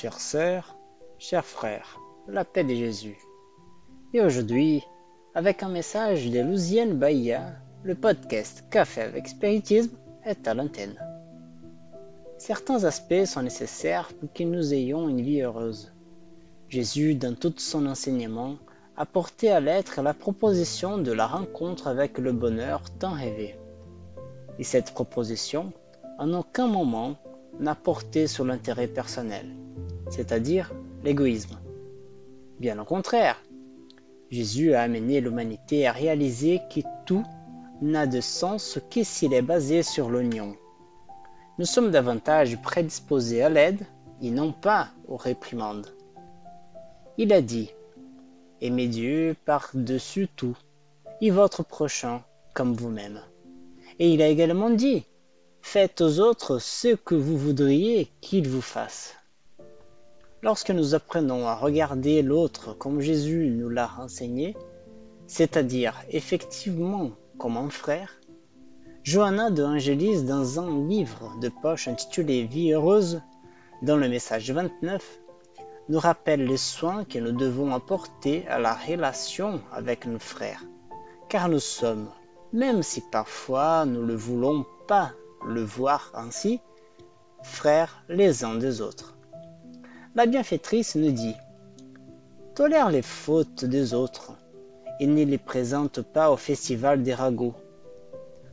chères sœurs, chers frères, la paix de Jésus. Et aujourd'hui, avec un message de Louisiane Bahia, le podcast Café avec Spiritisme est à l'antenne. Certains aspects sont nécessaires pour que nous ayons une vie heureuse. Jésus, dans tout son enseignement, a porté à l'être la proposition de la rencontre avec le bonheur tant rêvé. Et cette proposition, en aucun moment, n'a porté sur l'intérêt personnel, c'est-à-dire l'égoïsme. Bien au contraire, Jésus a amené l'humanité à réaliser que tout n'a de sens que s'il est basé sur l'oignon. Nous sommes davantage prédisposés à l'aide et non pas aux réprimandes. Il a dit Aimez Dieu par-dessus tout et votre prochain comme vous-même. Et il a également dit Faites aux autres ce que vous voudriez qu'ils vous fassent. Lorsque nous apprenons à regarder l'autre comme Jésus nous l'a enseigné, c'est-à-dire effectivement comme un frère, Johanna de Angélis, dans un livre de poche intitulé Vie heureuse, dans le message 29, nous rappelle les soins que nous devons apporter à la relation avec nos frères, car nous sommes, même si parfois nous ne voulons pas le voir ainsi, frères les uns des autres. La bienfaitrice nous dit Tolère les fautes des autres et ne les présente pas au festival des ragots.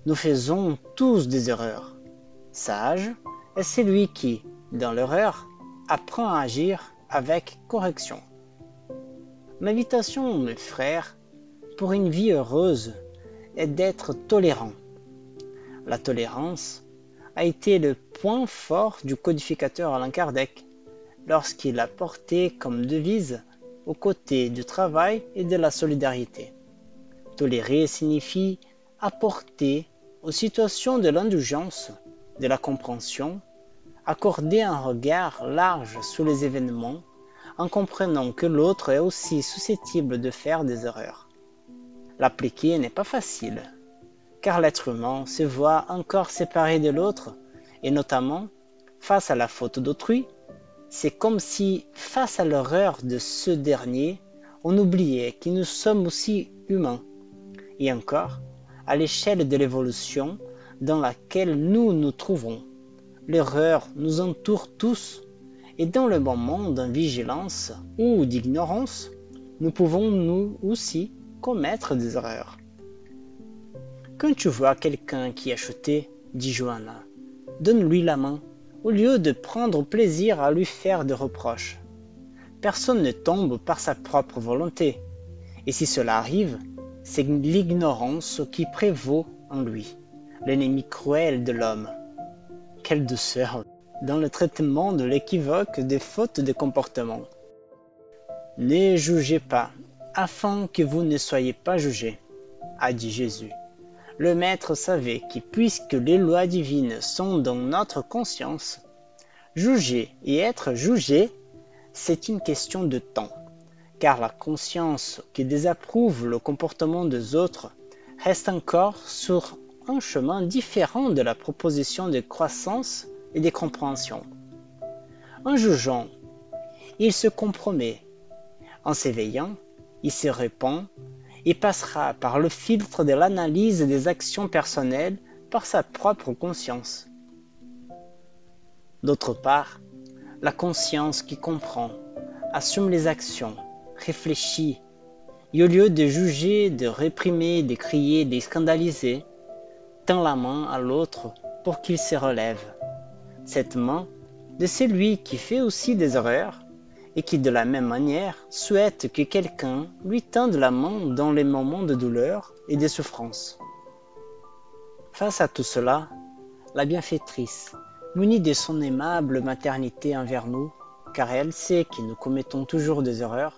Nous faisons tous des erreurs. Sage est celui qui, dans l'erreur, apprend à agir avec correction. L'invitation, mes frères, pour une vie heureuse est d'être tolérant la tolérance, a été le point fort du codificateur Alain Kardec lorsqu'il a porté comme devise aux côtés du travail et de la solidarité. Tolérer signifie apporter aux situations de l'indulgence, de la compréhension, accorder un regard large sur les événements en comprenant que l'autre est aussi susceptible de faire des erreurs. L'appliquer n'est pas facile, car l'être humain se voit encore séparé de l'autre, et notamment face à la faute d'autrui, c'est comme si, face à l'horreur de ce dernier, on oubliait que nous sommes aussi humains. Et encore, à l'échelle de l'évolution dans laquelle nous nous trouvons, l'erreur nous entoure tous, et dans le moment d'invigilance ou d'ignorance, nous pouvons nous aussi commettre des erreurs. Quand tu vois quelqu'un qui a chuté, dit Johanna, donne-lui la main, au lieu de prendre plaisir à lui faire des reproches. Personne ne tombe par sa propre volonté, et si cela arrive, c'est l'ignorance qui prévaut en lui, l'ennemi cruel de l'homme. Quelle douceur dans le traitement de l'équivoque des fautes de comportement. Ne jugez pas, afin que vous ne soyez pas jugés, a dit Jésus le Maître savait que puisque les lois divines sont dans notre conscience, juger et être jugé, c'est une question de temps, car la conscience qui désapprouve le comportement des autres reste encore sur un chemin différent de la proposition de croissance et de compréhension. En jugeant, il se compromet. En s'éveillant, il se répand et passera par le filtre de l'analyse des actions personnelles par sa propre conscience. D'autre part, la conscience qui comprend, assume les actions, réfléchit, et au lieu de juger, de réprimer, de crier, de scandaliser, tend la main à l'autre pour qu'il se relève. Cette main de celui qui fait aussi des erreurs et qui de la même manière souhaite que quelqu'un lui tende la main dans les moments de douleur et de souffrance. Face à tout cela, la bienfaitrice, munie de son aimable maternité envers nous, car elle sait que nous commettons toujours des erreurs,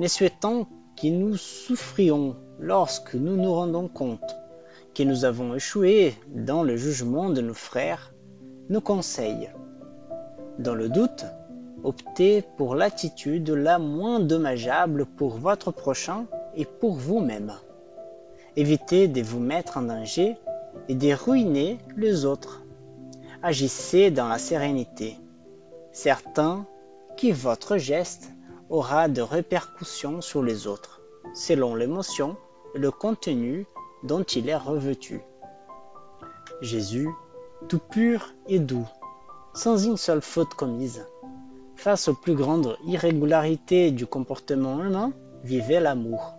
mais souhaitant que nous souffrions lorsque nous nous rendons compte que nous avons échoué dans le jugement de nos frères, nous conseille, dans le doute, Optez pour l'attitude la moins dommageable pour votre prochain et pour vous-même. Évitez de vous mettre en danger et de ruiner les autres. Agissez dans la sérénité, certain que votre geste aura de répercussions sur les autres, selon l'émotion et le contenu dont il est revêtu. Jésus, tout pur et doux, sans une seule faute commise, face aux plus grandes irrégularités du comportement humain, vivait l'amour.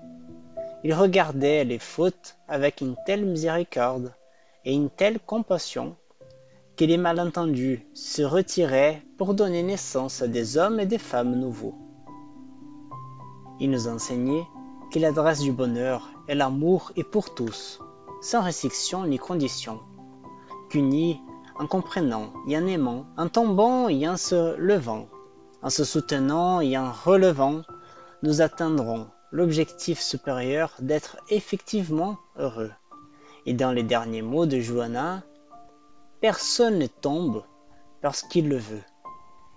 Il regardait les fautes avec une telle miséricorde et une telle compassion que les malentendus se retiraient pour donner naissance à des hommes et des femmes nouveaux. Il nous enseignait que l'adresse du bonheur et l'amour est pour tous, sans restriction ni condition, qu'unis en comprenant et en aimant, en tombant et en se levant, en se soutenant et en relevant, nous atteindrons l'objectif supérieur d'être effectivement heureux. Et dans les derniers mots de Johanna, personne ne tombe parce qu'il le veut.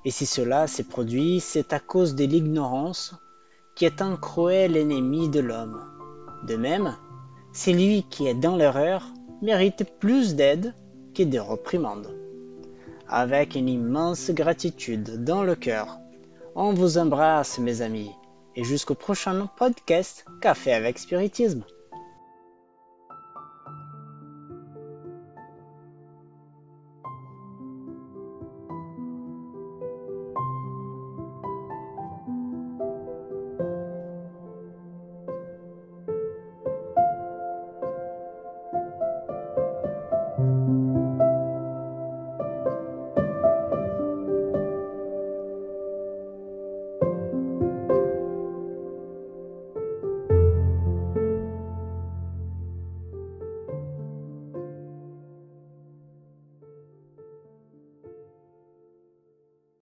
Et si cela s'est produit, c'est à cause de l'ignorance qui est un cruel ennemi de l'homme. De même, celui qui est dans l'erreur mérite plus d'aide que de reprimandes. Avec une immense gratitude dans le cœur, on vous embrasse mes amis et jusqu'au prochain podcast Café avec Spiritisme.